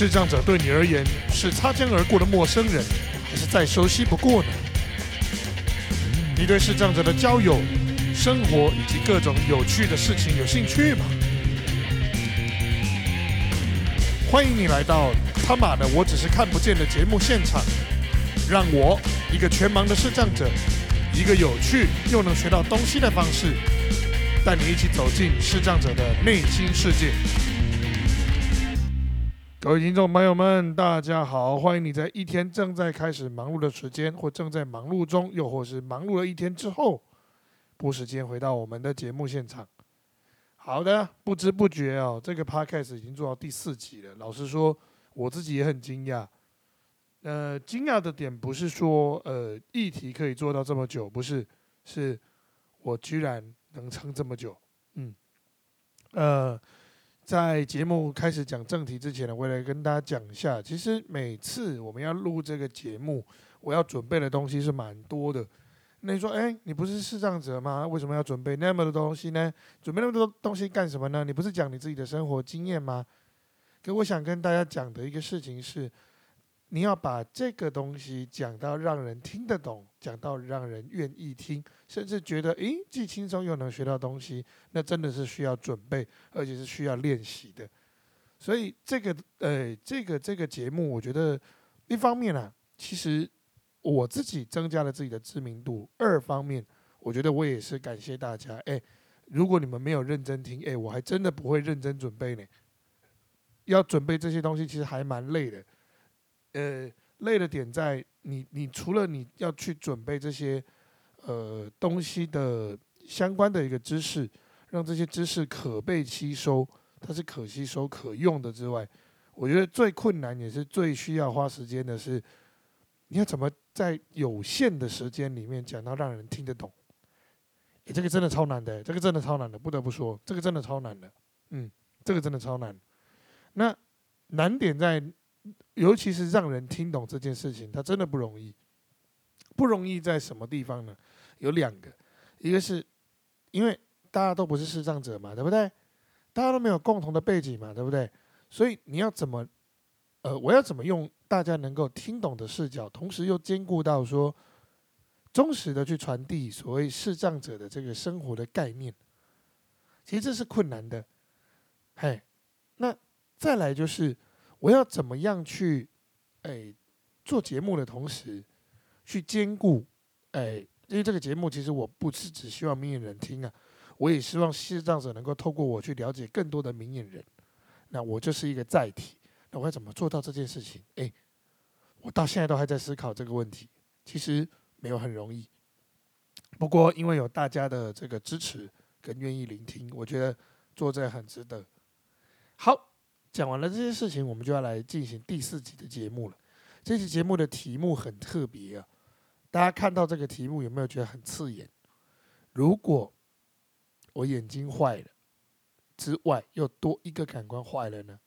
视障者对你而言是擦肩而过的陌生人，还是再熟悉不过呢？你对视障者的交友、生活以及各种有趣的事情有兴趣吗？欢迎你来到他妈的我只是看不见的节目现场，让我一个全盲的视障者，一个有趣又能学到东西的方式，带你一起走进视障者的内心世界。各位听众朋友们，大家好！欢迎你在一天正在开始忙碌的时间，或正在忙碌中，又或是忙碌了一天之后，拨时间回到我们的节目现场。好的，不知不觉哦，这个 podcast 已经做到第四集了。老实说，我自己也很惊讶。呃，惊讶的点不是说呃议题可以做到这么久，不是，是我居然能撑这么久。嗯，呃，在节目开始讲正题之前呢，我来跟大家讲一下，其实每次我们要录这个节目，我要准备的东西是蛮多的。那你说，哎，你不是视障者吗？为什么要准备那么多东西呢？准备那么多东西干什么呢？你不是讲你自己的生活经验吗？可我想跟大家讲的一个事情是，你要把这个东西讲到让人听得懂，讲到让人愿意听，甚至觉得，诶，既轻松又能学到东西，那真的是需要准备，而且是需要练习的。所以这个，呃，这个这个节目，我觉得一方面啊，其实。我自己增加了自己的知名度。二方面，我觉得我也是感谢大家。哎，如果你们没有认真听，哎，我还真的不会认真准备呢。要准备这些东西，其实还蛮累的。呃，累的点在你，你除了你要去准备这些呃东西的相关的一个知识，让这些知识可被吸收，它是可吸收、可用的之外，我觉得最困难也是最需要花时间的是。你要怎么在有限的时间里面讲到让人听得懂？诶，这个真的超难的，这个真的超难的，不得不说，这个真的超难的。嗯，这个真的超难。那难点在，尤其是让人听懂这件事情，它真的不容易。不容易在什么地方呢？有两个，一个是因为大家都不是视障者嘛，对不对？大家都没有共同的背景嘛，对不对？所以你要怎么，呃，我要怎么用？大家能够听懂的视角，同时又兼顾到说忠实的去传递所谓视障者的这个生活的概念，其实这是困难的。嘿，那再来就是我要怎么样去哎做节目的同时去兼顾哎，因为这个节目其实我不是只希望明眼人听啊，我也希望视障者能够透过我去了解更多的明眼人，那我就是一个载体。那我要怎么做到这件事情？哎，我到现在都还在思考这个问题。其实没有很容易，不过因为有大家的这个支持跟愿意聆听，我觉得做这很值得。好，讲完了这些事情，我们就要来进行第四集的节目了。这期节目的题目很特别啊，大家看到这个题目有没有觉得很刺眼？如果我眼睛坏了之外，又多一个感官坏了呢？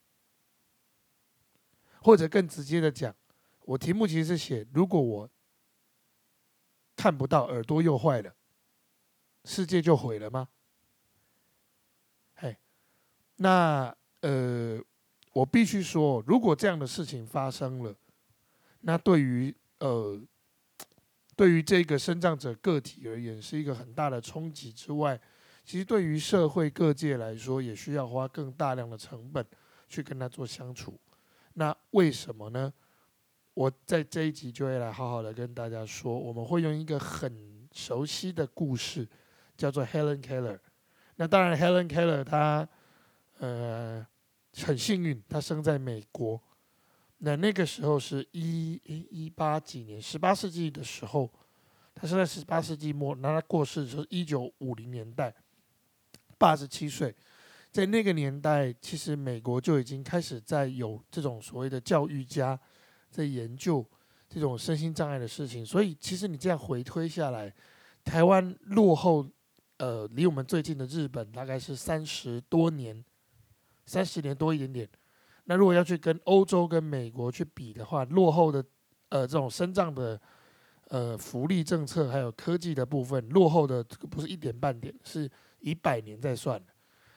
或者更直接的讲，我题目其实是写：如果我看不到，耳朵又坏了，世界就毁了吗？嘿，那呃，我必须说，如果这样的事情发生了，那对于呃，对于这个生长者个体而言，是一个很大的冲击之外，其实对于社会各界来说，也需要花更大量的成本去跟他做相处。那为什么呢？我在这一集就会来好好的跟大家说，我们会用一个很熟悉的故事，叫做 Helen Keller。那当然，Helen Keller 她呃很幸运，他生在美国。那那个时候是一一八几年，十八世纪的时候，他生在十八世纪末。那他过世的时候，一九五零年代，八十七岁。在那个年代，其实美国就已经开始在有这种所谓的教育家在研究这种身心障碍的事情。所以，其实你这样回推下来，台湾落后，呃，离我们最近的日本大概是三十多年，三十年多一点点。那如果要去跟欧洲跟美国去比的话，落后的，呃，这种生长的，呃，福利政策还有科技的部分，落后的不是一点半点，是以百年在算的。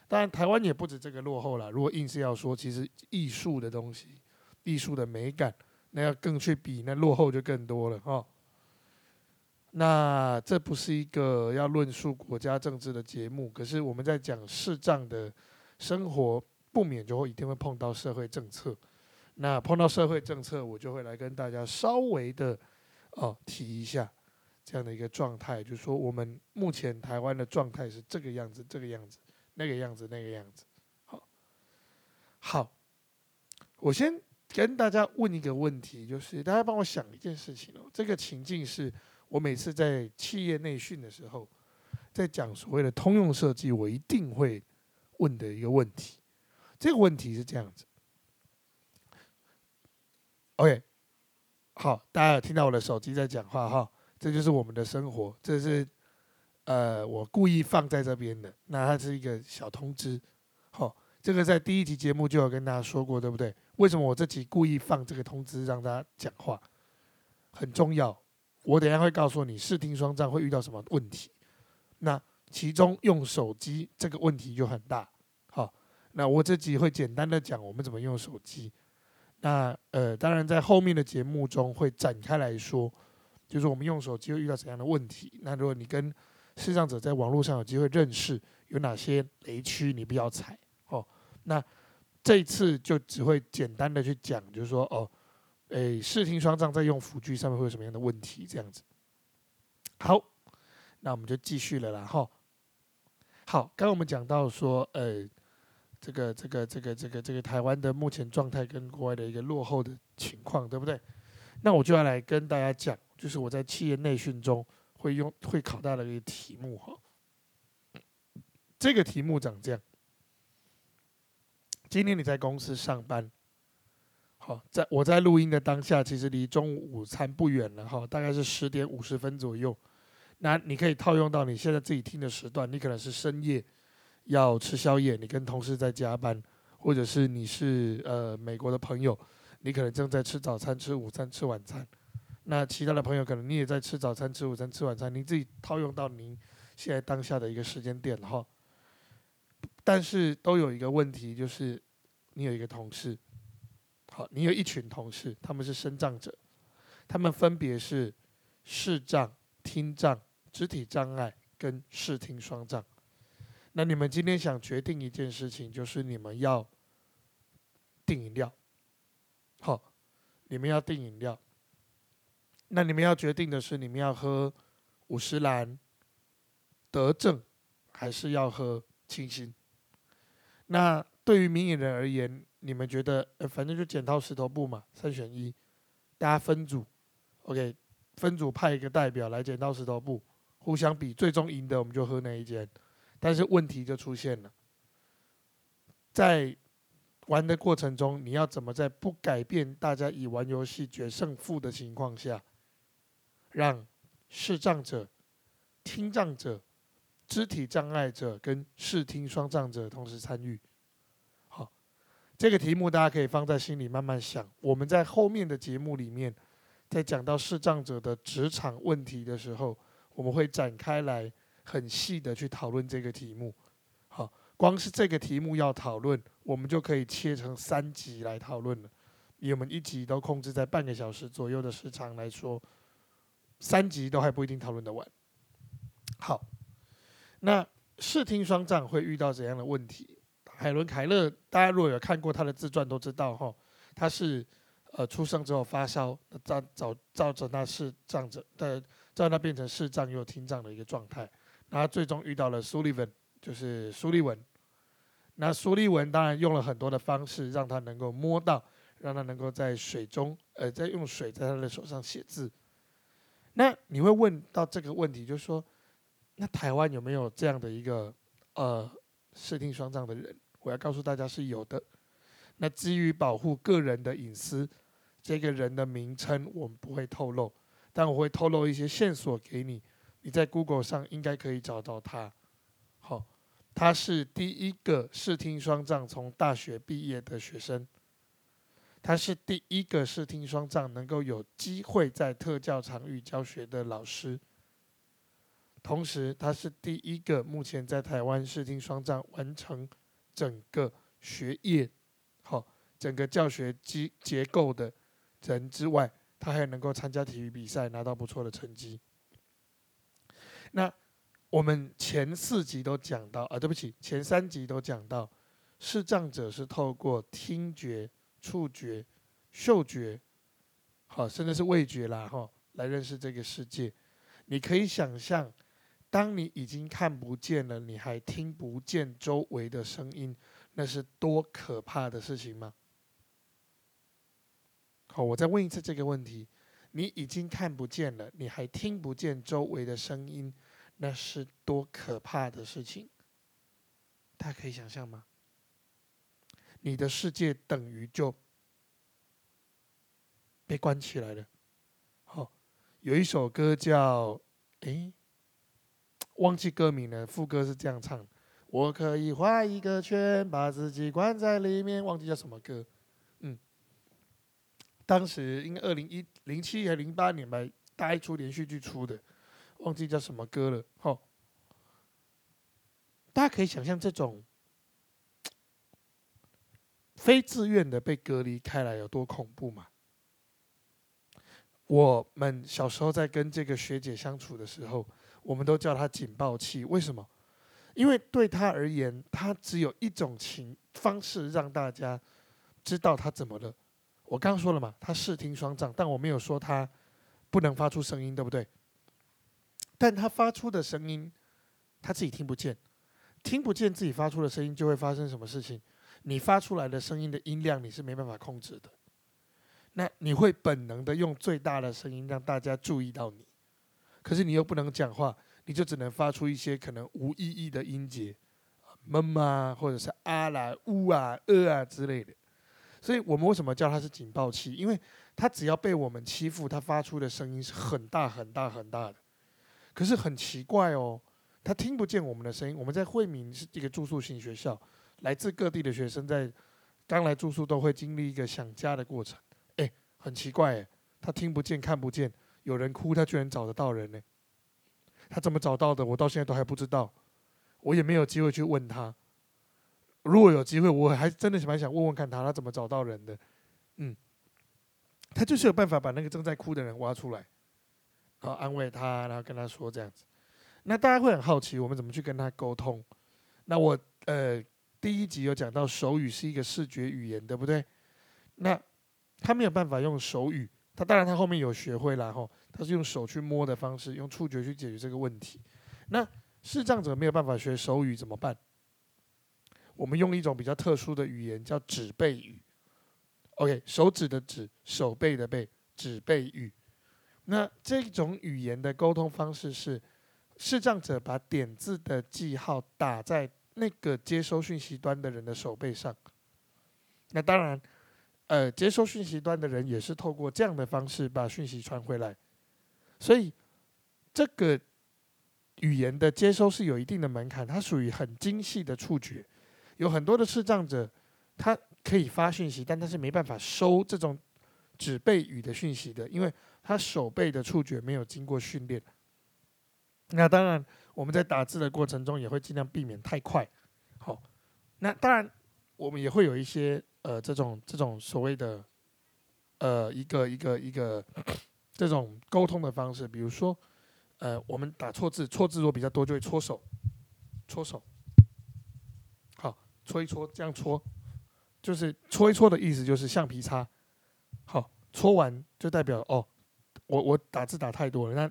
当然，台湾也不止这个落后了。如果硬是要说，其实艺术的东西，艺术的美感，那要更去比，那落后就更多了哈。那这不是一个要论述国家政治的节目，可是我们在讲视障的生活，不免就会一定会碰到社会政策。那碰到社会政策，我就会来跟大家稍微的哦提一下这样的一个状态，就是说我们目前台湾的状态是这个样子，这个样子，那个样子，那个样子。好，好，我先跟大家问一个问题，就是大家帮我想一件事情哦，这个情境是。我每次在企业内训的时候，在讲所谓的通用设计，我一定会问的一个问题。这个问题是这样子，OK，好，大家有听到我的手机在讲话哈，这就是我们的生活，这是呃我故意放在这边的，那它是一个小通知，好，这个在第一集节目就有跟大家说过，对不对？为什么我这集故意放这个通知让大家讲话，很重要。我等下会告诉你视听双障会遇到什么问题，那其中用手机这个问题就很大。那我这集会简单的讲我们怎么用手机。那呃，当然在后面的节目中会展开来说，就是我们用手机会遇到怎样的问题。那如果你跟视障者在网络上有机会认识，有哪些雷区你不要踩。哦，那这一次就只会简单的去讲，就是说哦。诶，视听双障在用辅具上面会有什么样的问题？这样子，好，那我们就继续了啦，哈。好，刚刚我们讲到说，呃，这个、这个、这个、这个、这个台湾的目前状态跟国外的一个落后的情况，对不对？那我就要来跟大家讲，就是我在企业内训中会用会考到的一个题目，哈。这个题目长这样：今天你在公司上班。好，在我在录音的当下，其实离中午午餐不远了哈，大概是十点五十分左右。那你可以套用到你现在自己听的时段，你可能是深夜要吃宵夜，你跟同事在加班，或者是你是呃美国的朋友，你可能正在吃早餐、吃午餐、吃晚餐。那其他的朋友可能你也在吃早餐、吃午餐、吃晚餐，你自己套用到您现在当下的一个时间点哈。但是都有一个问题，就是你有一个同事。好，你有一群同事，他们是身障者，他们分别是视障、听障、肢体障碍跟视听双障。那你们今天想决定一件事情，就是你们要订饮料。好，你们要订饮料。那你们要决定的是，你们要喝五十兰、德政，还是要喝清新？那对于明眼人而言，你们觉得，反正就剪刀石头布嘛，三选一，大家分组，OK，分组派一个代表来剪刀石头布，互相比，最终赢的我们就喝那一间。但是问题就出现了，在玩的过程中，你要怎么在不改变大家以玩游戏决胜负的情况下，让视障者、听障者、肢体障碍者跟视听双障者同时参与？好这个题目大家可以放在心里慢慢想。我们在后面的节目里面，在讲到视障者的职场问题的时候，我们会展开来很细的去讨论这个题目。好，光是这个题目要讨论，我们就可以切成三集来讨论了。以我们一集都控制在半个小时左右的时长来说，三集都还不一定讨论得完。好，那视听双障会遇到怎样的问题？海伦·凯勒，大家如果有看过他的自传，都知道哈，他是呃出生之后发烧，造造造成他视障者，的，让他变成视障又听障的一个状态。他最终遇到了苏利文，就是苏利文。那苏利文当然用了很多的方式，让他能够摸到，让他能够在水中，呃，在用水在他的手上写字。那你会问到这个问题，就是说，那台湾有没有这样的一个呃视听双障的人？我要告诉大家是有的。那基于保护个人的隐私，这个人的名称我们不会透露，但我会透露一些线索给你。你在 Google 上应该可以找到他。好，他是第一个视听双障从大学毕业的学生。他是第一个视听双障能够有机会在特教场域教学的老师。同时，他是第一个目前在台湾视听双障完成。整个学业，好，整个教学机结构的人之外，他还能够参加体育比赛，拿到不错的成绩。那我们前四集都讲到啊，对不起，前三集都讲到，视障者是透过听觉、触觉、嗅觉，好，甚至是味觉啦，哈，来认识这个世界。你可以想象，当你已经看不见了，你还听不见周围的声音，那是多可怕的事情吗？好，我再问一次这个问题：你已经看不见了，你还听不见周围的声音，那是多可怕的事情？大家可以想象吗？你的世界等于就被关起来了。好。有一首歌叫“哎，忘记歌名了”，副歌是这样唱：“我可以画一个圈，把自己关在里面。”忘记叫什么歌？嗯，当时应该二零一零七还零八年吧，大一出连续剧出的，忘记叫什么歌了。好，大家可以想象这种非自愿的被隔离开来有多恐怖吗？我们小时候在跟这个学姐相处的时候，我们都叫她警报器。为什么？因为对她而言，她只有一种情方式让大家知道她怎么了。我刚刚说了嘛，他视听双障，但我没有说他不能发出声音，对不对？但他发出的声音，他自己听不见，听不见自己发出的声音，就会发生什么事情？你发出来的声音的音量，你是没办法控制的。那你会本能的用最大的声音让大家注意到你，可是你又不能讲话，你就只能发出一些可能无意义的音节，闷啊，或者是啊啦、呜啊、呃啊之类的。所以我们为什么叫它是警报器？因为它只要被我们欺负，它发出的声音是很大很大很大的。可是很奇怪哦，它听不见我们的声音。我们在惠民是一个住宿型学校，来自各地的学生在刚来住宿都会经历一个想家的过程。哎很奇怪，他听不见、看不见，有人哭，他居然找得到人呢。他怎么找到的？我到现在都还不知道，我也没有机会去问他。如果有机会，我还真的蛮想问问看他，他怎么找到人的？嗯，他就是有办法把那个正在哭的人挖出来，然后安慰他，然后跟他说这样子。那大家会很好奇，我们怎么去跟他沟通？那我呃第一集有讲到，手语是一个视觉语言，对不对？那他没有办法用手语，他当然他后面有学会了哈，他是用手去摸的方式，用触觉去解决这个问题。那视障者没有办法学手语怎么办？我们用一种比较特殊的语言叫指背语。OK，手指的指，手背的背，指背语。那这种语言的沟通方式是，视障者把点字的记号打在那个接收讯息端的人的手背上。那当然。呃，接收讯息端的人也是透过这样的方式把讯息传回来，所以这个语言的接收是有一定的门槛，它属于很精细的触觉。有很多的视障者，他可以发讯息，但他是没办法收这种指背语的讯息的，因为他手背的触觉没有经过训练。那当然，我们在打字的过程中也会尽量避免太快。好，那当然我们也会有一些。呃，这种这种所谓的，呃，一个一个一个这种沟通的方式，比如说，呃，我们打错字，错字如果比较多，就会搓手，搓手，搓一搓，这样搓，就是搓一搓的意思，就是橡皮擦，好，搓完就代表哦，我我打字打太多了，那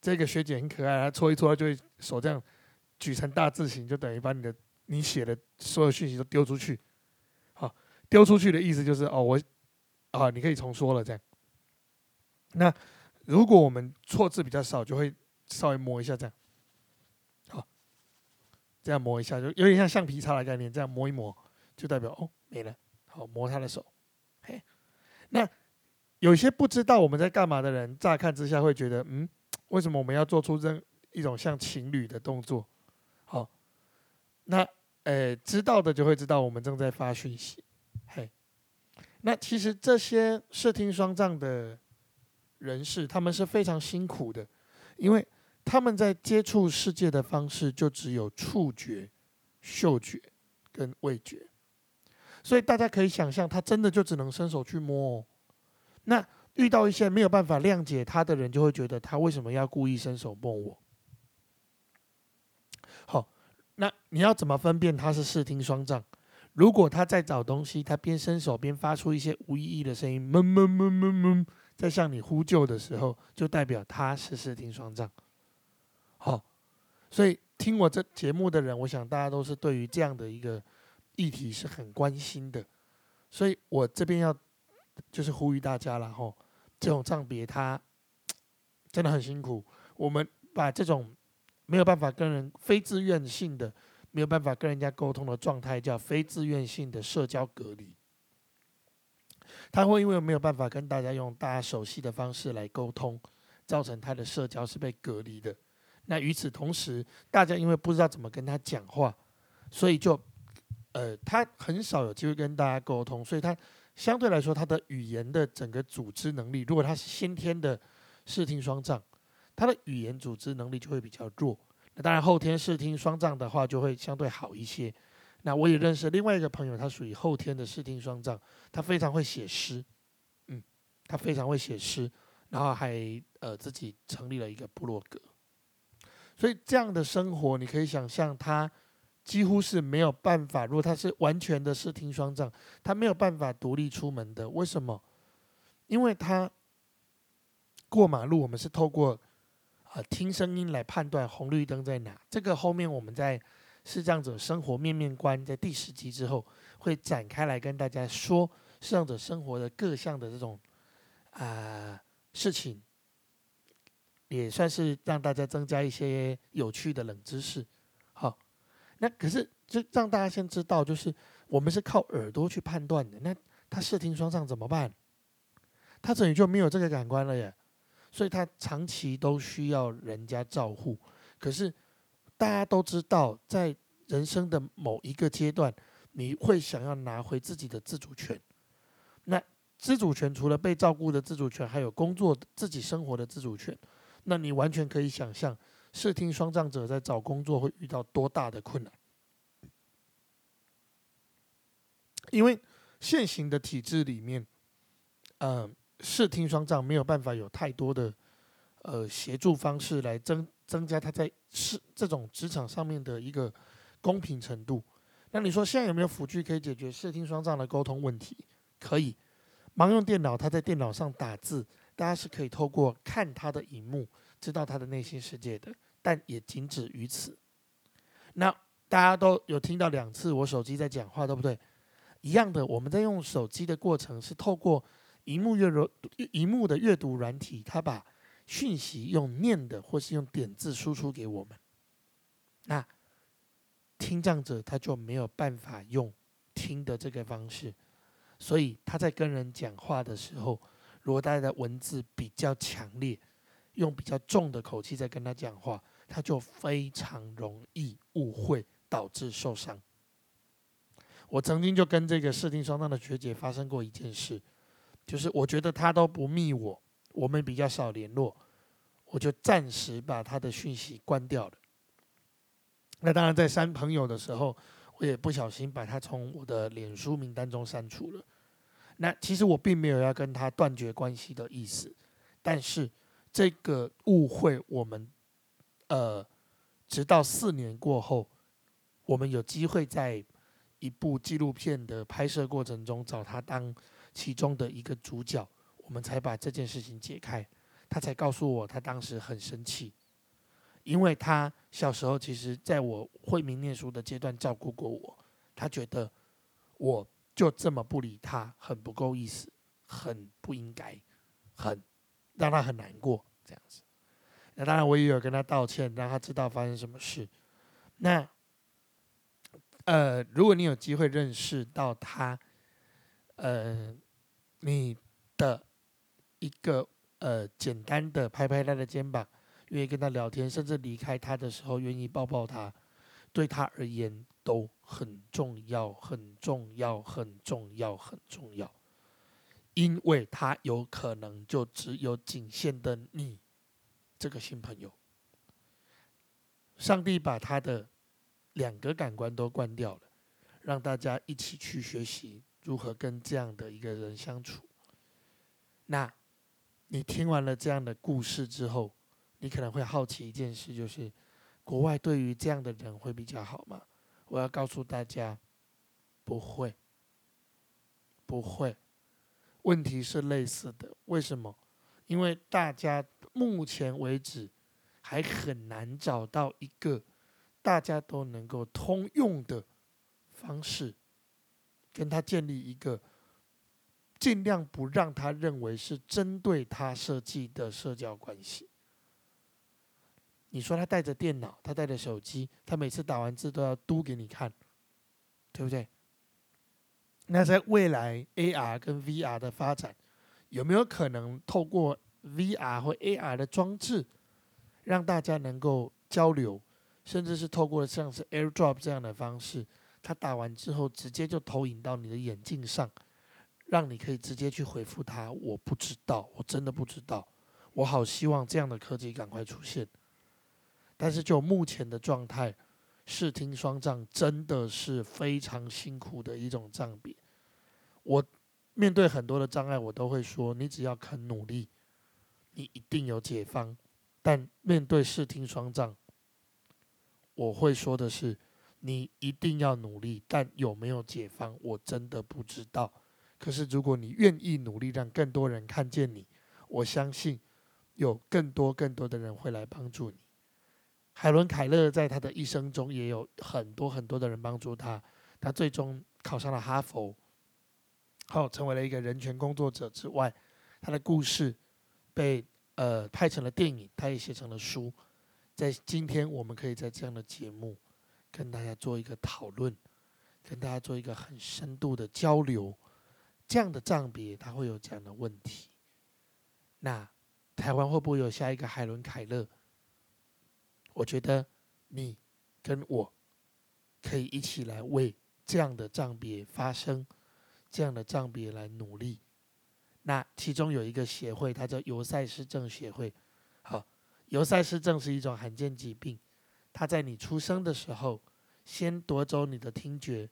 这个学姐很可爱，她搓一搓，就会手这样举成大字形，就等于把你的你写的所有讯息都丢出去。好丢出去的意思就是哦，我啊，你可以重说了这样。那如果我们错字比较少，就会稍微磨一下这样，这样磨一下就有点像橡皮擦的概念，这样磨一磨就代表哦没了。好，磨他的手。嘿，那有些不知道我们在干嘛的人，乍看之下会觉得，嗯，为什么我们要做出这一种像情侣的动作？好，那诶，知道的就会知道我们正在发讯息。嘿，那其实这些视听双障的人士，他们是非常辛苦的，因为他们在接触世界的方式就只有触觉、嗅觉跟味觉，所以大家可以想象，他真的就只能伸手去摸。哦。那遇到一些没有办法谅解他的人，就会觉得他为什么要故意伸手摸我？好，那你要怎么分辨他是视听双障？如果他在找东西，他边伸手边发出一些无意义的声音，闷闷闷闷闷，在向你呼救的时候，就代表他是视听双障。所以听我这节目的人，我想大家都是对于这样的一个。议题是很关心的，所以我这边要就是呼吁大家了吼，这种障别他真的很辛苦。我们把这种没有办法跟人非自愿性的没有办法跟人家沟通的状态叫非自愿性的社交隔离。他会因为没有办法跟大家用大家熟悉的方式来沟通，造成他的社交是被隔离的。那与此同时，大家因为不知道怎么跟他讲话，所以就。呃，他很少有机会跟大家沟通，所以他相对来说，他的语言的整个组织能力，如果他是先天的视听双障，他的语言组织能力就会比较弱。那当然，后天视听双障的话，就会相对好一些。那我也认识另外一个朋友，他属于后天的视听双障，他非常会写诗，嗯，他非常会写诗，然后还呃自己成立了一个部落格。所以这样的生活，你可以想象他。几乎是没有办法，如果他是完全的视听双障，他没有办法独立出门的。为什么？因为他过马路，我们是透过啊听声音来判断红绿灯在哪。这个后面我们在视障者生活面面观在第十集之后会展开来跟大家说视障者生活的各项的这种啊事情，也算是让大家增加一些有趣的冷知识。好。那可是，就让大家先知道，就是我们是靠耳朵去判断的。那他视听双障怎么办？他等于就没有这个感官了耶，所以他长期都需要人家照护。可是大家都知道，在人生的某一个阶段，你会想要拿回自己的自主权。那自主权除了被照顾的自主权，还有工作自己生活的自主权。那你完全可以想象。视听双障者在找工作会遇到多大的困难？因为现行的体制里面，呃，视听双障没有办法有太多的呃协助方式来增增加他在是这种职场上面的一个公平程度。那你说现在有没有辅具可以解决视听双障的沟通问题？可以，盲用电脑，他在电脑上打字，大家是可以透过看他的荧幕，知道他的内心世界的。但也仅止于此。那大家都有听到两次我手机在讲话，对不对？一样的，我们在用手机的过程是透过荧幕阅读、荧幕的阅读软体，它把讯息用念的或是用点字输出给我们。那听障者他就没有办法用听的这个方式，所以他在跟人讲话的时候，如果大家的文字比较强烈，用比较重的口气在跟他讲话。他就非常容易误会，导致受伤。我曾经就跟这个视听双障的学姐发生过一件事，就是我觉得他都不密我，我们比较少联络，我就暂时把他的讯息关掉了。那当然，在删朋友的时候，我也不小心把他从我的脸书名单中删除了。那其实我并没有要跟他断绝关系的意思，但是这个误会我们。呃，直到四年过后，我们有机会在一部纪录片的拍摄过程中找他当其中的一个主角，我们才把这件事情解开。他才告诉我，他当时很生气，因为他小时候其实在我惠民念书的阶段照顾过我，他觉得我就这么不理他，很不够意思，很不应该，很让他很难过，这样子。那当然，我也有跟他道歉，让他知道发生什么事。那，呃，如果你有机会认识到他，呃，你的一个呃简单的拍拍他的肩膀，愿意跟他聊天，甚至离开他的时候愿意抱抱他，对他而言都很重要，很重要，很重要，很重要，因为他有可能就只有仅限的你。这个新朋友，上帝把他的两个感官都关掉了，让大家一起去学习如何跟这样的一个人相处。那，你听完了这样的故事之后，你可能会好奇一件事，就是国外对于这样的人会比较好吗？我要告诉大家，不会，不会。问题是类似的，为什么？因为大家目前为止还很难找到一个大家都能够通用的方式，跟他建立一个尽量不让他认为是针对他设计的社交关系。你说他带着电脑，他带着手机，他每次打完字都要嘟给你看，对不对？那在未来 AR 跟 VR 的发展，有没有可能透过 VR 或 AR 的装置，让大家能够交流，甚至是透过像是 AirDrop 这样的方式，他打完之后直接就投影到你的眼镜上，让你可以直接去回复他。我不知道，我真的不知道。我好希望这样的科技赶快出现。但是就目前的状态，视听双障真的是非常辛苦的一种障别。我面对很多的障碍，我都会说：你只要肯努力，你一定有解方。但面对视听双障，我会说的是：你一定要努力，但有没有解方，我真的不知道。可是如果你愿意努力，让更多人看见你，我相信有更多更多的人会来帮助你。海伦·凯勒在他的一生中也有很多很多的人帮助他，他最终考上了哈佛，后成为了一个人权工作者之外，他的故事被呃拍成了电影，他也写成了书。在今天，我们可以在这样的节目跟大家做一个讨论，跟大家做一个很深度的交流。这样的账别，他会有这样的问题。那台湾会不会有下一个海伦·凯勒？我觉得你跟我可以一起来为这样的账别发声，这样的账别来努力。那其中有一个协会，它叫尤塞斯症协会。好，尤塞斯症是一种罕见疾病，它在你出生的时候先夺走你的听觉，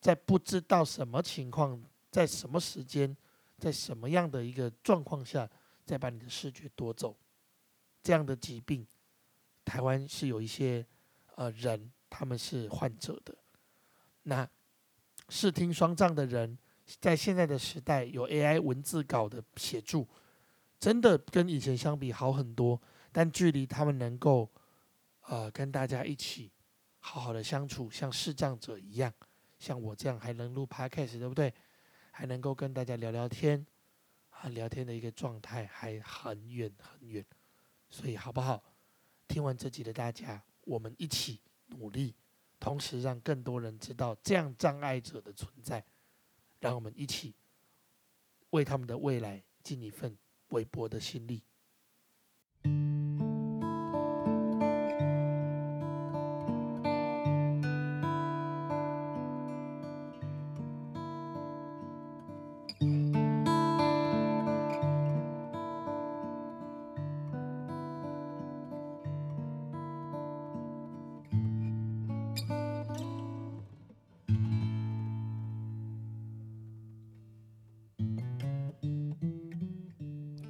在不知道什么情况、在什么时间、在什么样的一个状况下，再把你的视觉夺走。这样的疾病。台湾是有一些呃人，他们是患者的。那视听双障的人，在现在的时代有 AI 文字稿的协助，真的跟以前相比好很多。但距离他们能够呃跟大家一起好好的相处，像视障者一样，像我这样还能录 Podcast，对不对？还能够跟大家聊聊天啊，聊天的一个状态还很远很远。所以好不好？听完这集的大家，我们一起努力，同时让更多人知道这样障碍者的存在，让我们一起为他们的未来尽一份微薄的心力。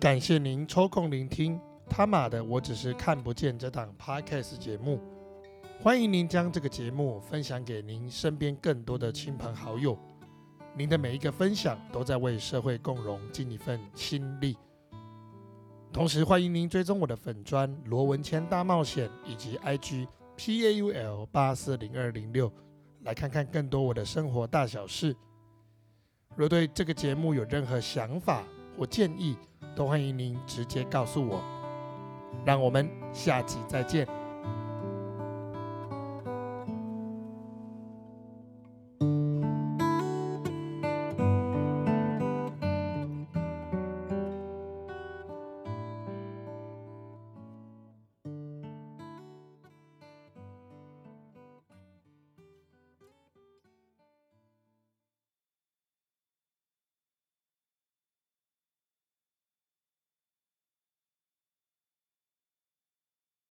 感谢您抽空聆听他妈的，我只是看不见这档 podcast 节目。欢迎您将这个节目分享给您身边更多的亲朋好友。您的每一个分享都在为社会共荣尽一份心力。同时，欢迎您追踪我的粉砖罗文谦大冒险以及 IG PAUL 八四零二零六，来看看更多我的生活大小事。若对这个节目有任何想法我建议，都欢迎您直接告诉我，让我们下集再见。